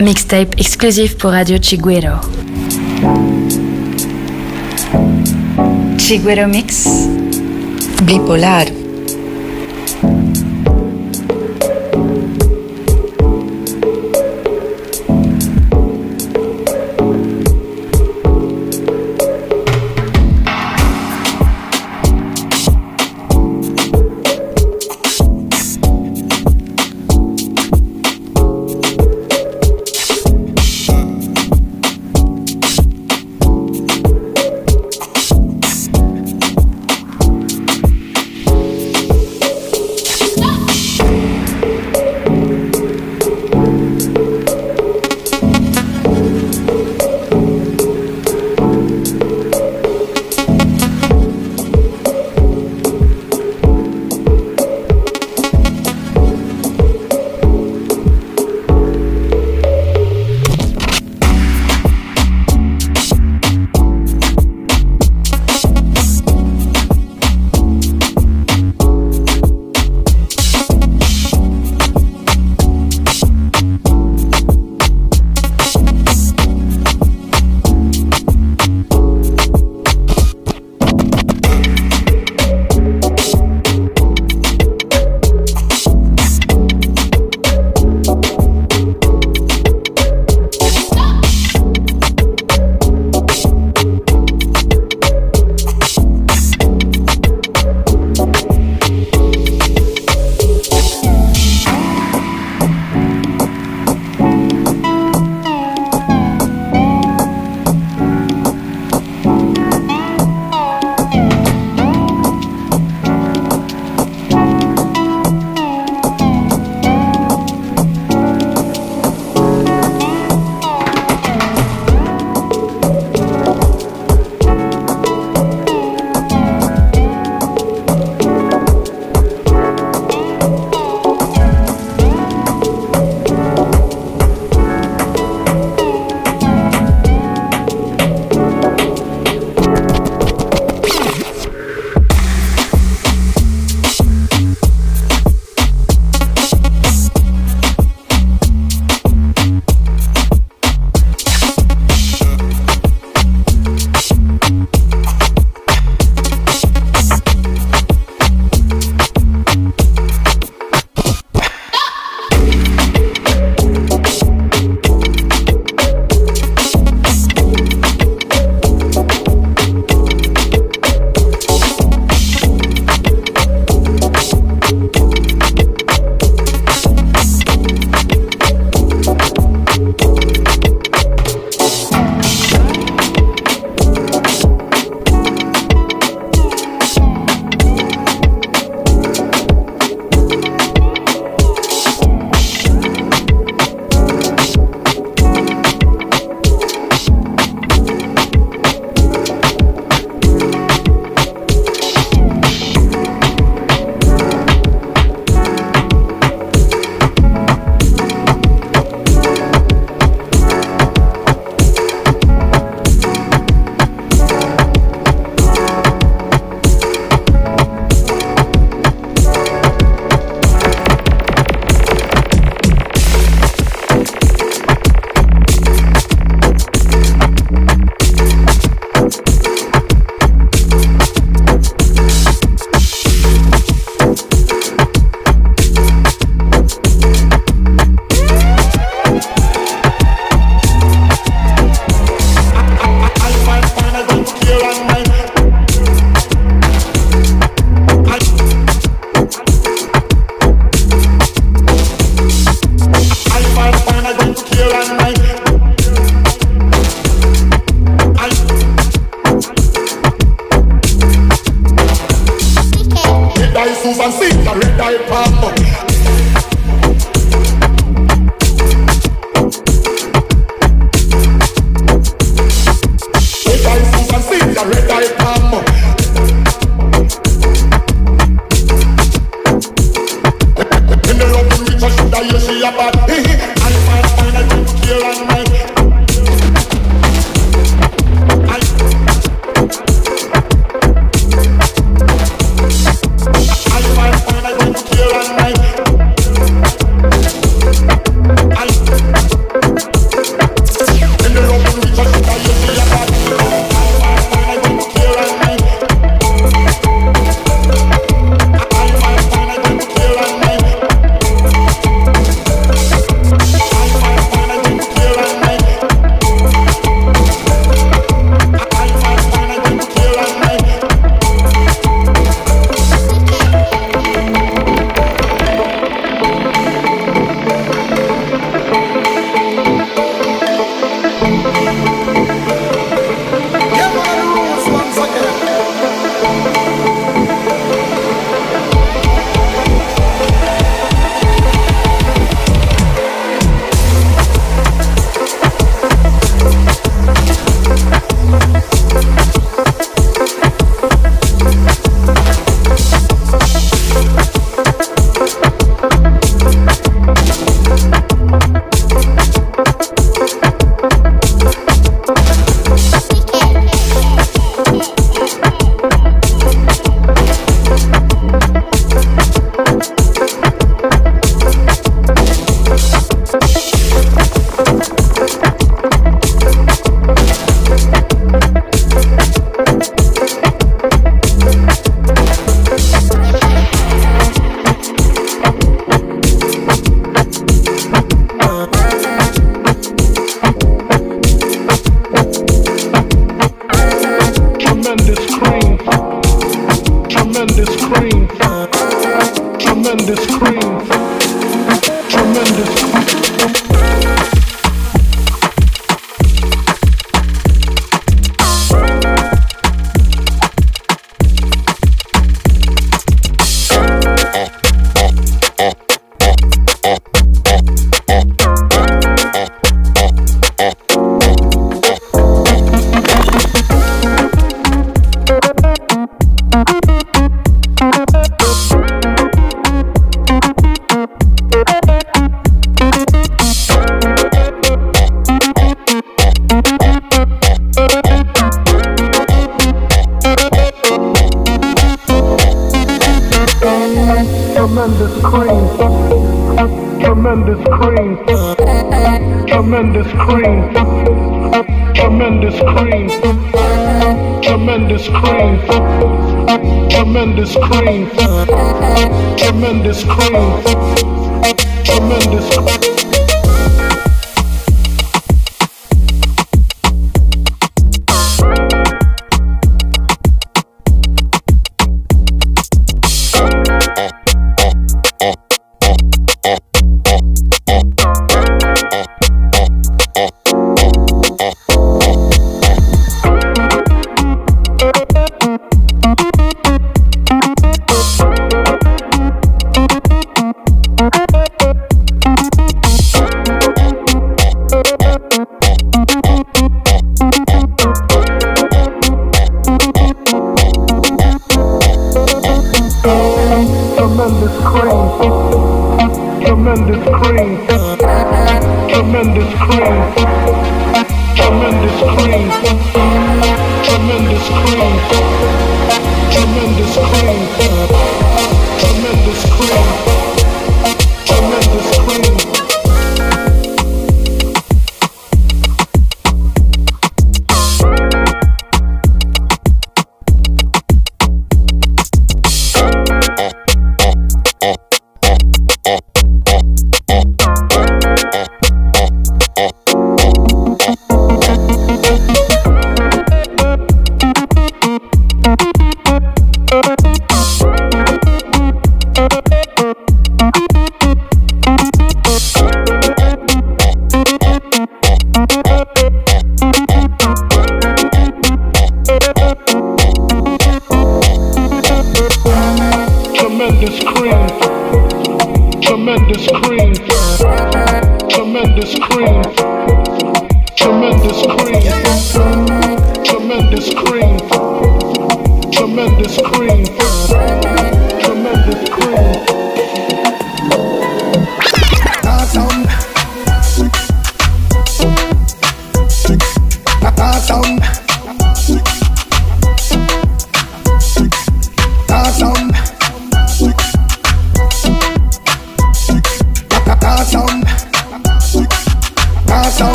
Mixtape exclusif pour Radio Chiguero. Chiguero Mix. Bipolar.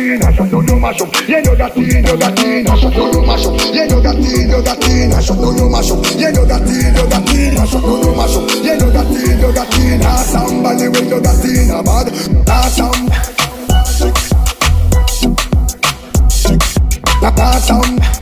gatina, sotto no macho, lleno gatina, gatina, sotto no macho, lleno gatina, gatina, sotto no macho, lleno gatina, gatina, sotto no macho, lleno gatina, gatina, somebody with your gatina, bad, awesome. Awesome.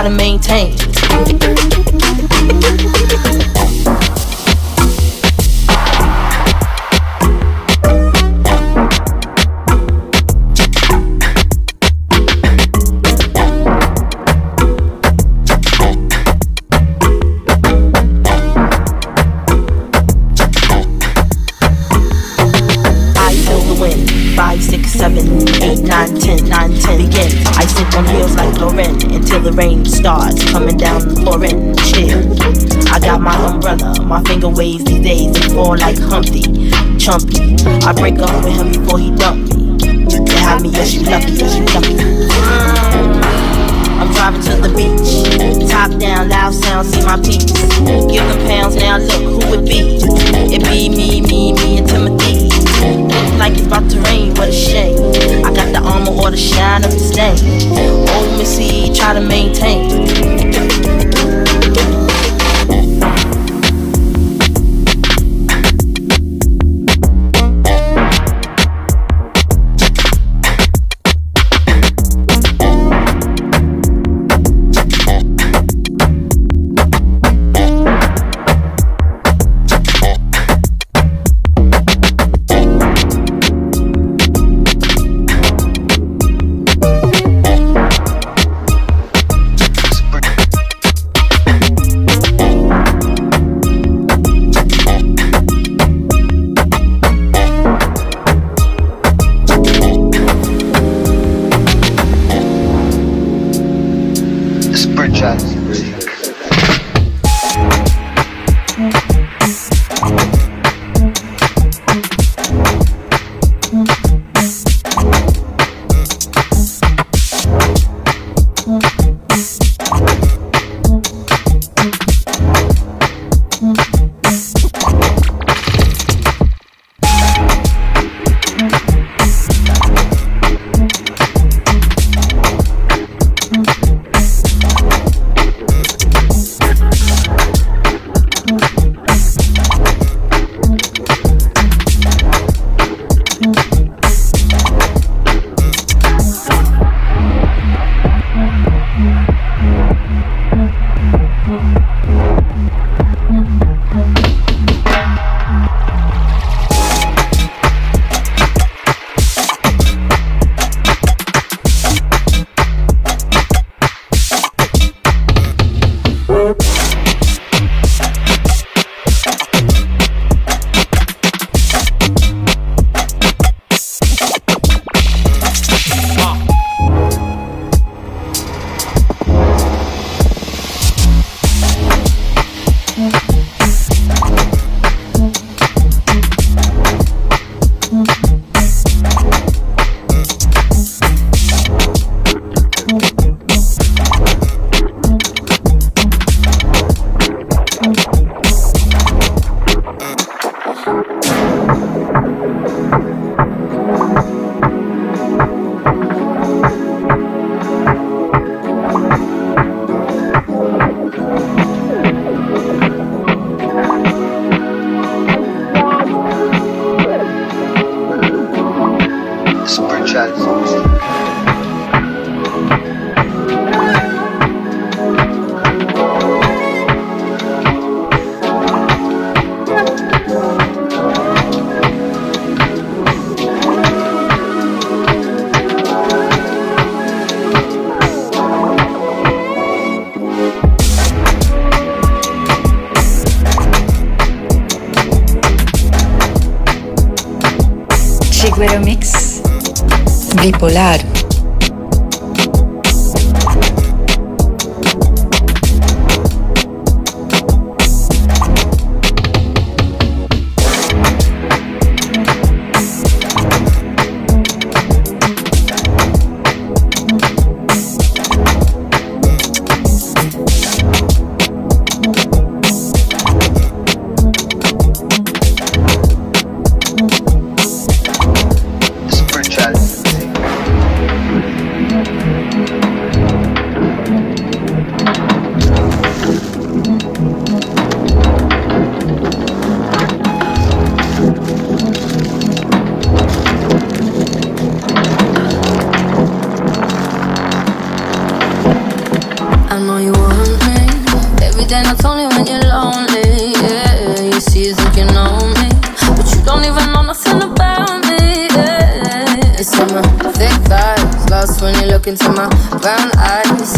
Try to maintain.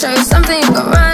show you something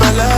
my love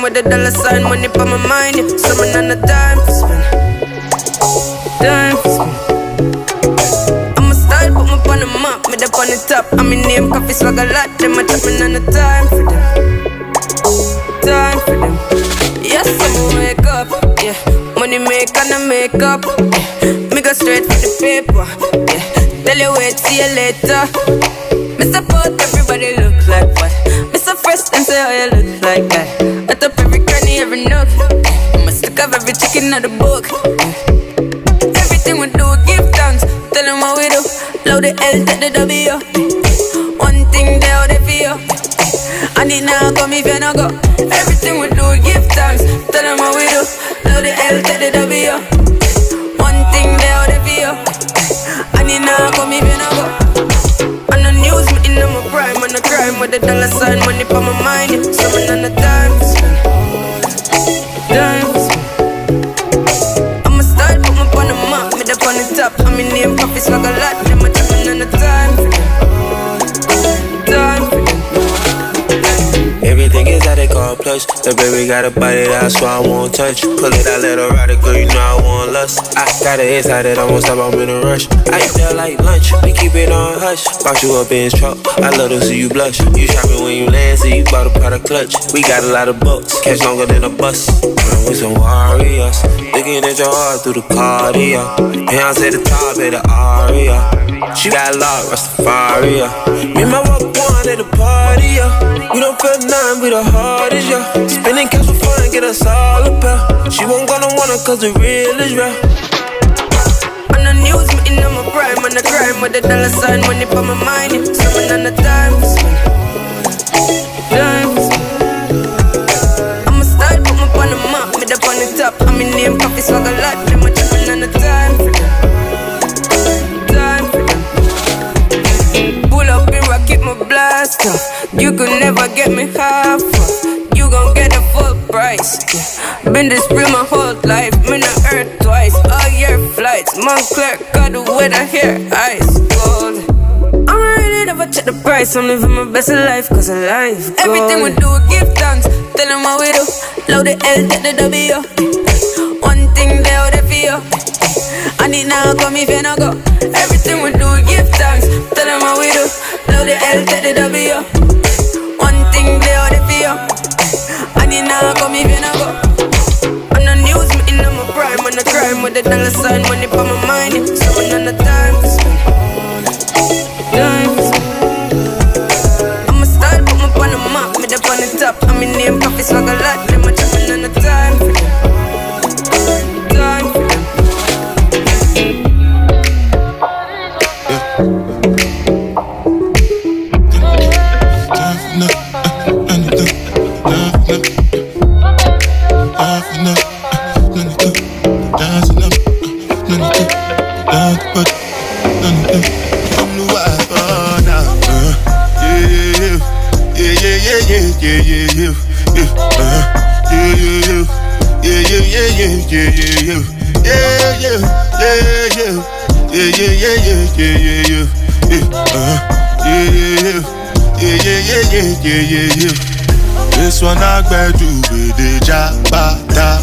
time with the dollar sign, money for my mind. Yeah. So me not time to spend. Time to spend. I'm a style, put me on the map, me up on the top. I'm name, coffee swag a lot. Them a top, me not time for them. Time for them. Yes, I'm a wake up. Yeah, money make and I make up. Yeah. Me go straight for the paper. Yeah, tell you wait, see you later. Me support everybody look like what. Me so fresh and say how you look like that nook. I'm a stick of every chicken out the book. Everything we do, give thanks. Tell them what we do. Load the L, take the W. One thing they all they feel. I need now come if you no go. Everything we do, give thanks. Tell them what we do. Load the L, take the W. One thing they all they feel. And it now if you no go. On the news, me in my prime, on the crime with the dollar sign, money for my mind. Yeah. So name, The baby got a body that's why I won't touch. Pull it out, let her ride it, girl, you know I want lust. I got it inside it, almost stop, I'm in a rush. I eat that like lunch, we keep it on hush. Box you up in his truck, I love to see you blush. You shopping when you land, so you bought a product clutch. We got a lot of bucks, catch longer than a bus. With some warriors, looking at your heart through the cardio. Beyonce the top of the aria. She got a locked, Rastafari. Me and my walk one at the party, yeah. We don't feel nothing, we the hardest, yeah. Spending cash for fun, get us all a pair. She won't gonna want it cause the real is real. On the news, me in my prime, on the grind with the dollar sign, money for my mind. Yeah. Summon on the time to spend. Time to spend. I'ma start, put my on the map, me up on the top. I'm in name, coffee swag a lot. You could never get me half. You gon' get the full price. Yeah. Been this real my whole life. Me not earth twice. All year flights. Moncler got the weather here. Ice cold. I'm ready never check the price. I'm living my best life, cause I life. Good. Everything we do, give thanks. Tell them what we do. Load the L, take the W. One thing they for you. I need now come if you no go. Everything we do, give thanks. Tell them what we do. Load the L, take the W. with the dollar sign, money for my mind. Yeah. Someone on the time to spend. Time to spend. I'ma start, put my on the map, me up on the top. I'm in name, coffee swag a lot. This one I better do with the jabata.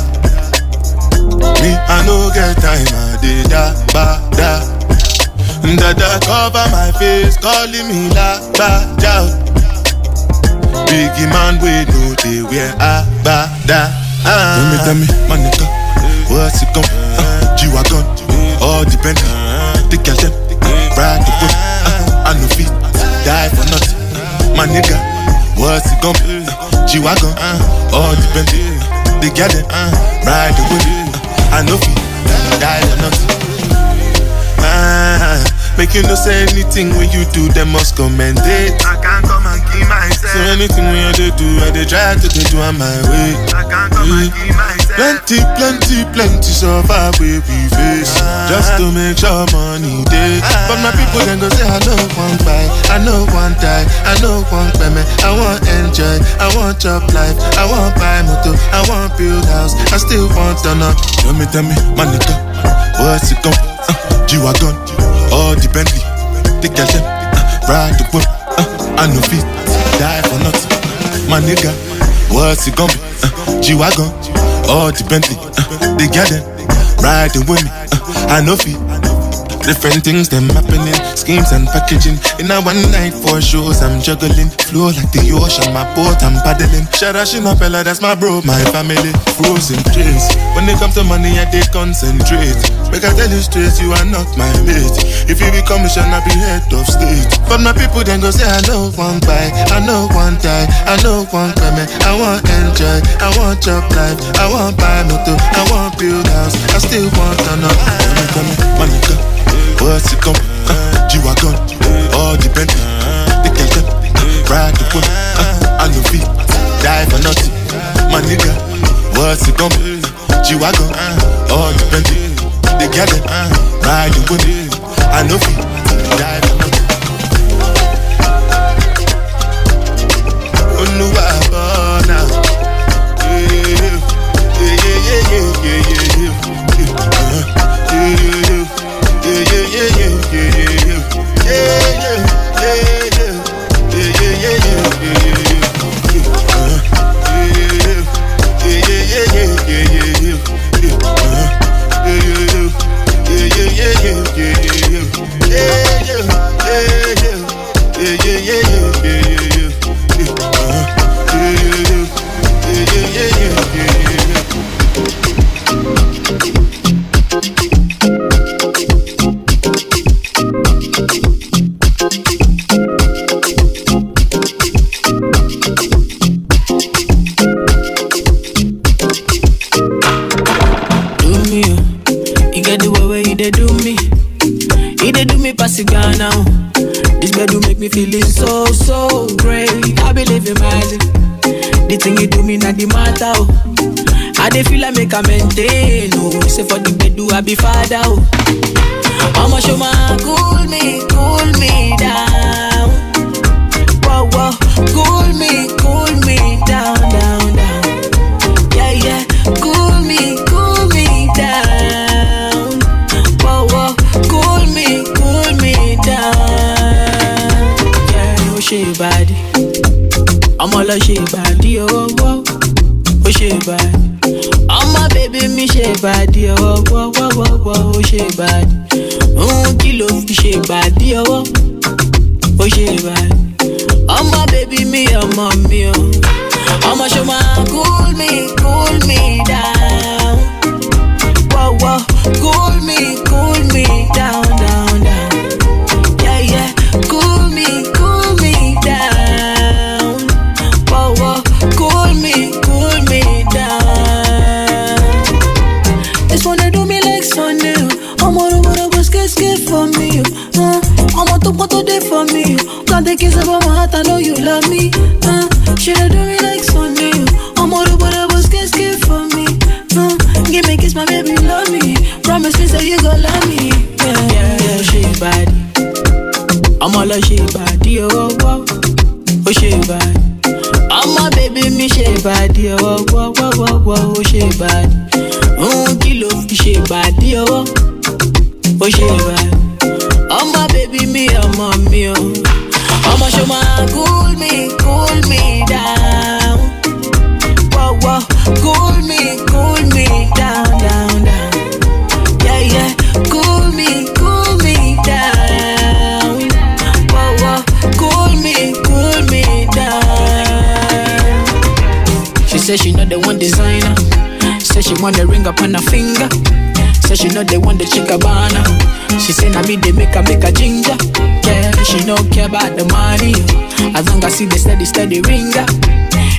Me, I no get time, I did da ba da. Dada cover my face, calling me la ba da. Biggie man, we know they wear a ba da. Tell me, tell me, my nigga, what's it come? Uh, G-Wagon, all depend. The cash, them, ride the whip. Uh, I no fit, die for nothing. My nigga, what's it come? Uh, G-Wagon, uh, all depend. The gal, them, uh, ride the whip. Uh, I no fit, die for nothing. Ah, make you no say anything when you do, them must commend it. I can't come and keep myself. So anything when you do, do I they try to they do on my way. I can't come and keep myself. Plenty, plenty, plenty survive where we face. Just to make sure money day. But my people then go say I know one buy, I know one die, I know one payment. I want enjoy, I want job life, I want buy motor, I want build house, I still want to know. Tell me, tell me, my nigga, what's it come? Uh, G-Wagon, all the Bentley, the cash, uh, ride the whip, uh, I know fit, die for nothing. My nigga, what's it gonna be? Uh, G-Wagon, all the Bentley, uh, the garden, riding with me, uh, I know fit. Different things them happening, schemes and packaging. In a one night for shows, I'm juggling. Flow like the ocean, my boat, I'm paddling. Sharashina fella, that's my bro, my family. Frozen dreams. When it comes to money, I they concentrate. Make I tell you straight, you are not my mate. If you become a I be head of state. But my people then go say, I know one buy, I know one die, I know one payment. I want enjoy, I want job life, I want buy motor, I want build house, I still want to know. Money me, tell me, my nigga. What's it come? Uh, G-Wagon, all the Bentley, the cash, ride the whip. Uh, I know feet, die for nothing. My nigga, what's it come? G-Wagon, all the Bentley, the cash, ride the whip. I know die ó ṣe ìbàdí me they make her make a ginger. Yeah, she no care about the money. As long as see the steady steady ringer.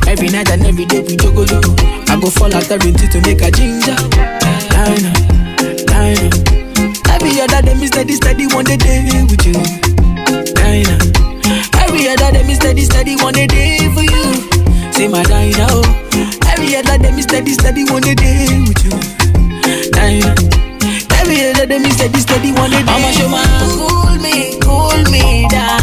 Every night and every day we jogolo. I go fall out every day to make a ginger. Diner, diner. Every other day me steady steady one day with you. Diner. Every other day me steady steady one day for you. Say my diner, oh. Every other day me steady steady one day day with you. Diner. Day me steady steady one day day. I'ma show my cool me, cool me down.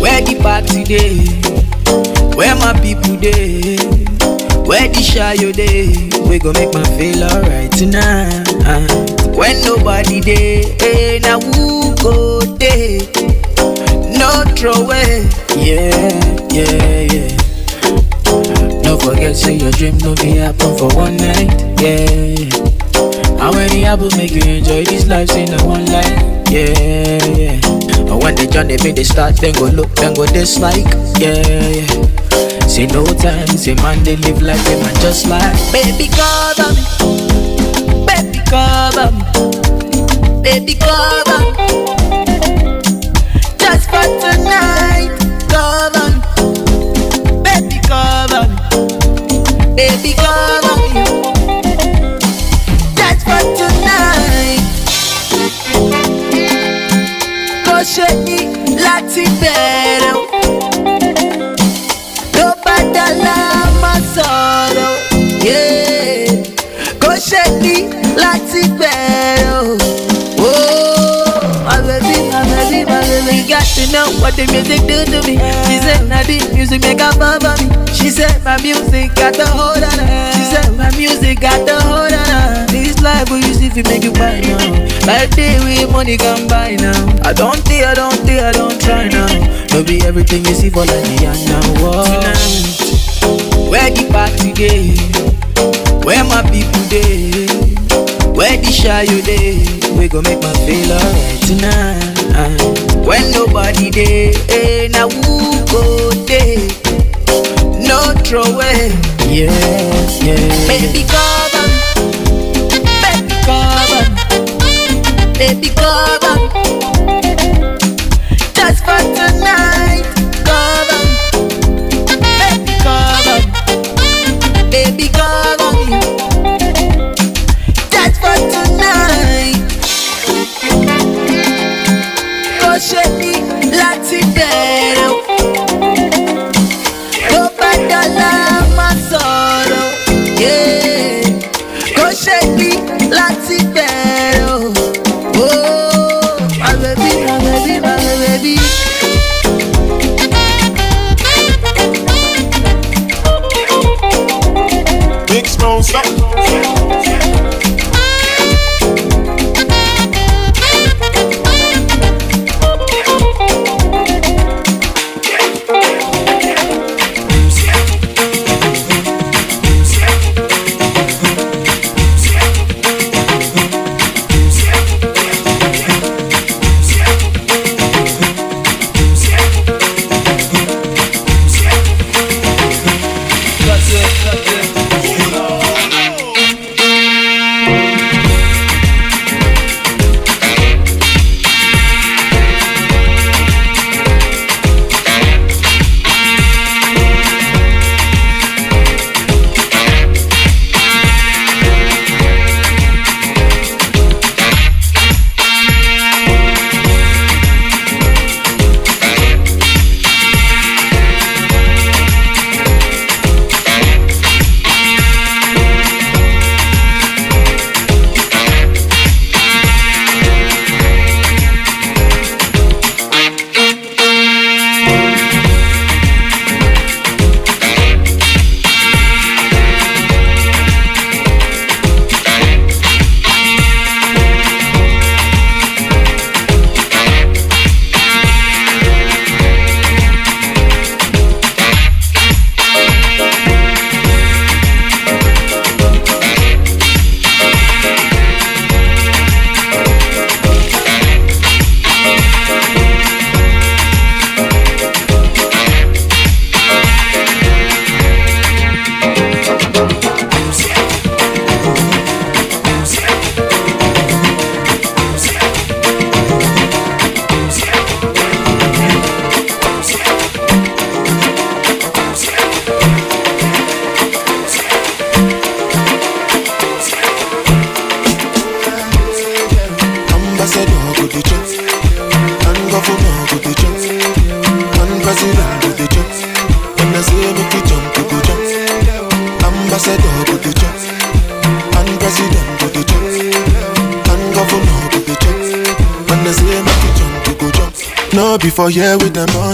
Where the party day? Where my people day? Where the shy you day? We gon' make my feel alright tonight. When nobody day, hey, eh, now who go day? No throw away, yeah, yeah, yeah. Don't forget, say your dream no be happen for one night, yeah. How many happen make you enjoy this life? In a one life, yeah, yeah. And when they join, they make they start, then go look, then go dislike, yeah, yeah. Say no time, say man, they live like they man just like Baby, cover me, baby, cover me, baby, cover me. Just for tonight, ṣe ní láti bẹ̀rẹ̀ o. Tó bá dá má sọ̀rọ̀. Kò ṣe ní láti bẹ̀rẹ̀ o. really got to know what the music do to me. She said, now the music make a bomb on me. She said, my music got the hold on her. She said, my music got the hold on her. This life we use if you make you buy now. Like day we money can buy now. I don't think, I don't think, I don't try now. Maybe everything you see for like the young now. Whoa. Tonight, where the party day? Where my people day? Where the shy you day? We go make my feel alright tonight. When nobody there, eh, now who go there? No throw away. yeah, yeah. Baby cover, baby cover, baby cover. Just for tonight.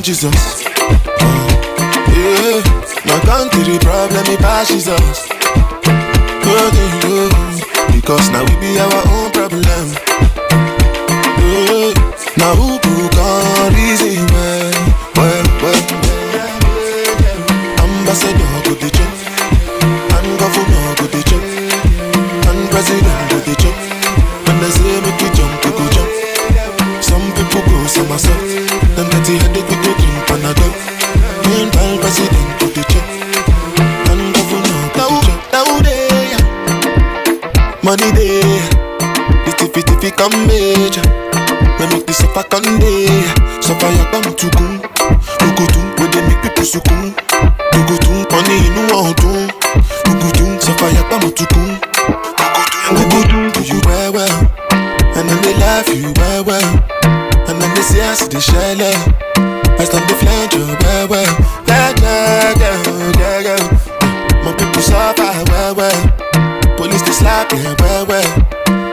Jesus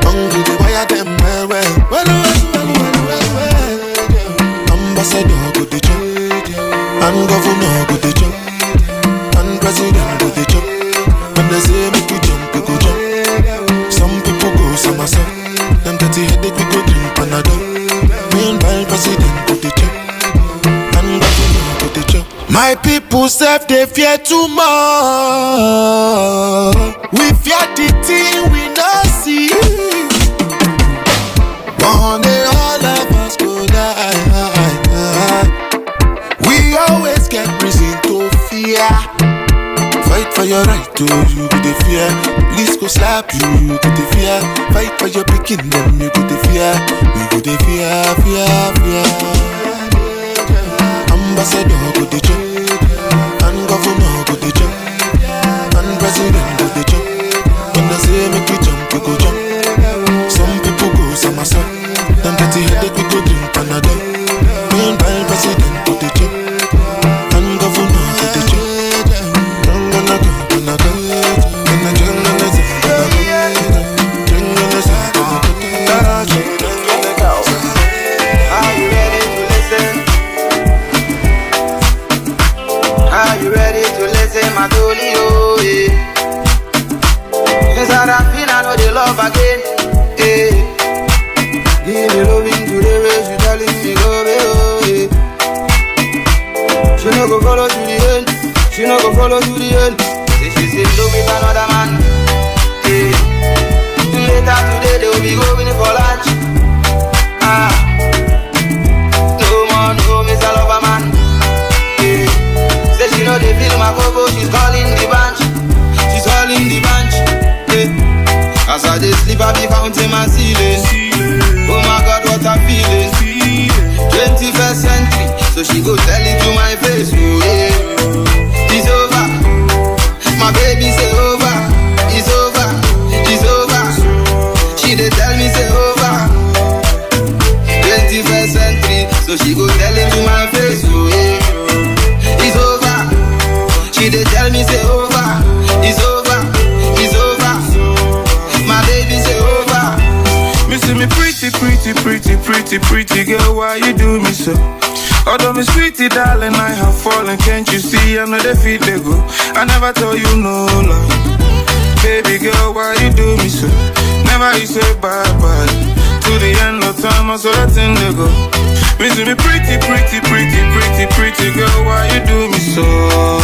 Them well, well. Well, well, well, well, well. Ambassador, go the. And go the. And president, go the. When they say jump, go jump. Some people go some. Them we go president, go the. And go the. My people self they fear too much. We fear the thing we know see. One day all of us go die. We always get reason to fear. Fight for your right to you could the fear. Police go slap you, you could the fear. Fight for your picking them, you could the fear. We could the fear, fear, fear. Ambassador could the never tell you no lie. Baby girl, why you do me so? Never you say bye bye. To the end of time, I saw that thing they go. Me to be pretty, pretty, pretty, pretty, pretty girl, why you do me so?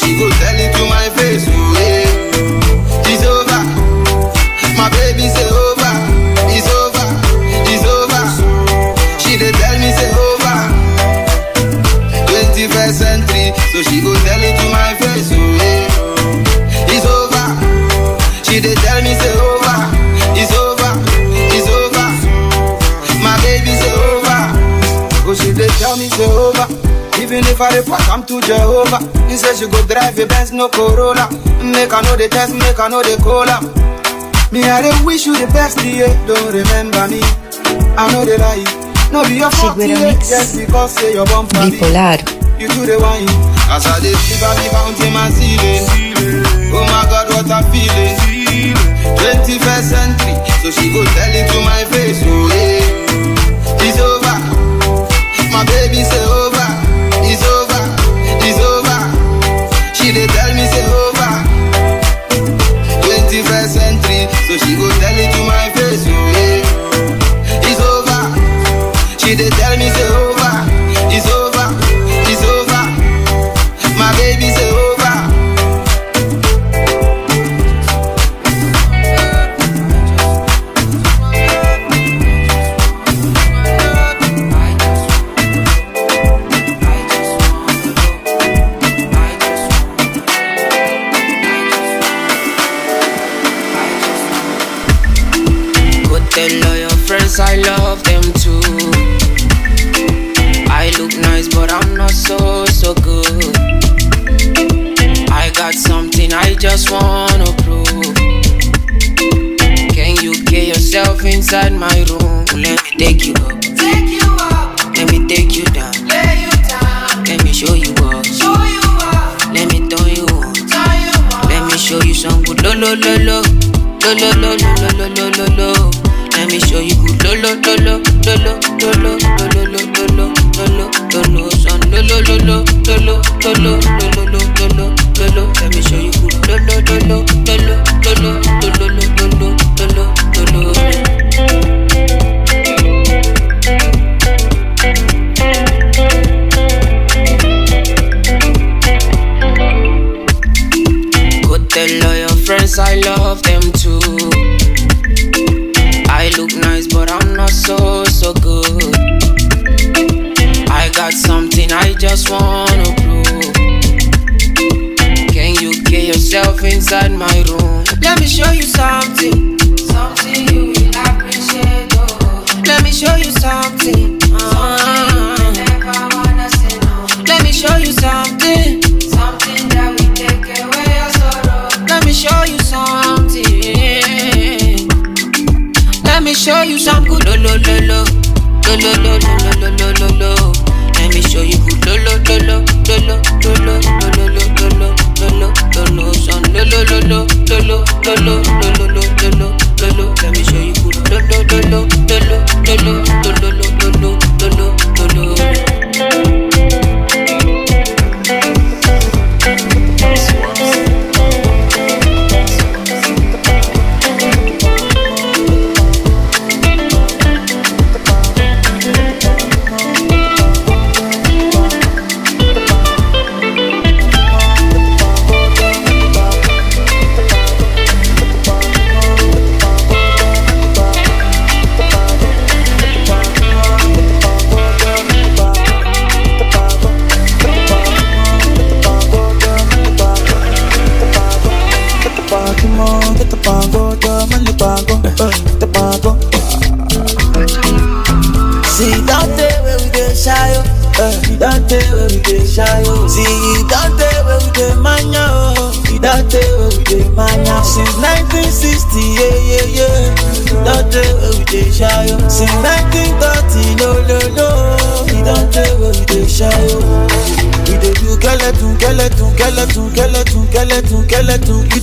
she go tell it to i'm to jehovah. He say she go drive a benz no corolla. Make i no dey test make i no dey call am me i dey wish you the best yeah. Don't remember me. I no dey lie. No be your fault yeah. just because say your me. You too dey whine. As i dey see baby fountain my ceiling. Oh my god what i feel. twenty first century. So she go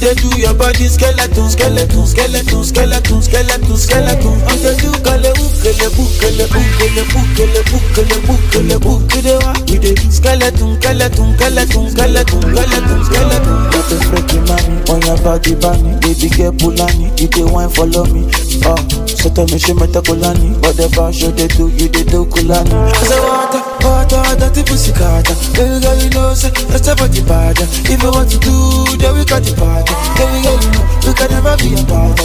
dey do your body skeleton skeleton skeleton skeleton skeleton skeleton I'm dey do kelebu kelebu kelebu kelebu kelebu kelebu kelebu we dey wa we dey do skeleton skeleton skeleton skeleton skeleton skeleton. Bẹ́tù fẹ́kì máa ní ọyàn báàgì bá ní bébí gẹ́ Pulani ìdè wine follow me. Ah, Sọ́tọ̀ mi ṣe mẹ́tẹ́kù lánìí, whatever show dey do, you dey do Kulani. Ọ̀sẹ̀ wọ́n ta, wọ́n ta, ọ̀dà tí kò sí say that's about the bad. If you want to do, then we got the party. Baby girl, you know we can never be apart.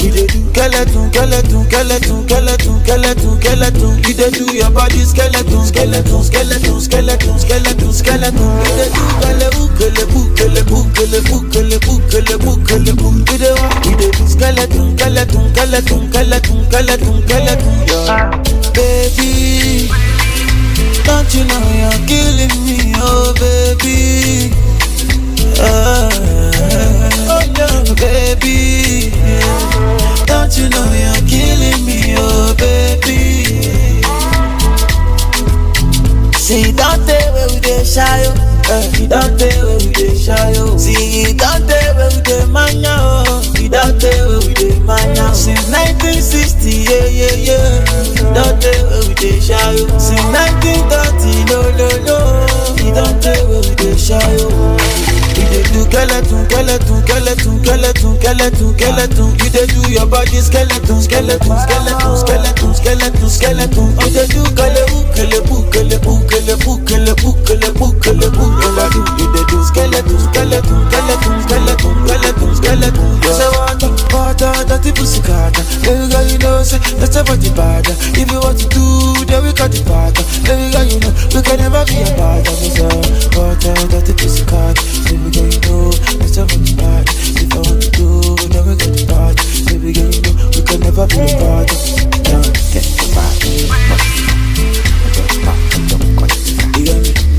We dey do skeleton, skeleton, skeleton, skeleton, skeleton, skeleton. You dey do your body skeleton, skeleton, skeleton, skeleton, skeleton, skeleton. You dey do kele bukele bukele bukele bukele bukele bukele bukele. You dey wa, you dey do skeleton, skeleton, skeleton, skeleton, skeleton, skeleton. Yeah. Baby. Don't you know you're killing me, oh baby? Ah, oh no, baby. Don't you know you're killing me, oh baby? See, don't tell where we dey shy, oh. Uh, you don't tell where we dey shy, oh. See, don't tell where we dey mania, oh. Don't tell where we dey mania. Since 1960, yeah, yeah, yeah. Don't we dey shy, oh. Since 1930, no, no, no. We oh. You do skeleton, skeleton, skeleton, skeleton, skeleton, skeleton. You dey do your body skeleton, skeleton, skeleton, skeleton, skeleton, skeleton. You dey do kele ukele bukele bukele bukele bukele bukele bukele do. You dey do skeleton, skeleton, skeleton, skeleton, skeleton, skeleton. You say water, dirty pussy carter. Baby girl, you know say that's about the bad. If you want to do, then we got the part. Baby girl, you know we can never be apart. I say water, dirty pussy carter. Baby girl, you know that's about the bad. If I want to do, then we got the part. Baby girl, you know we can never be apart. Yeah, get the You hear me?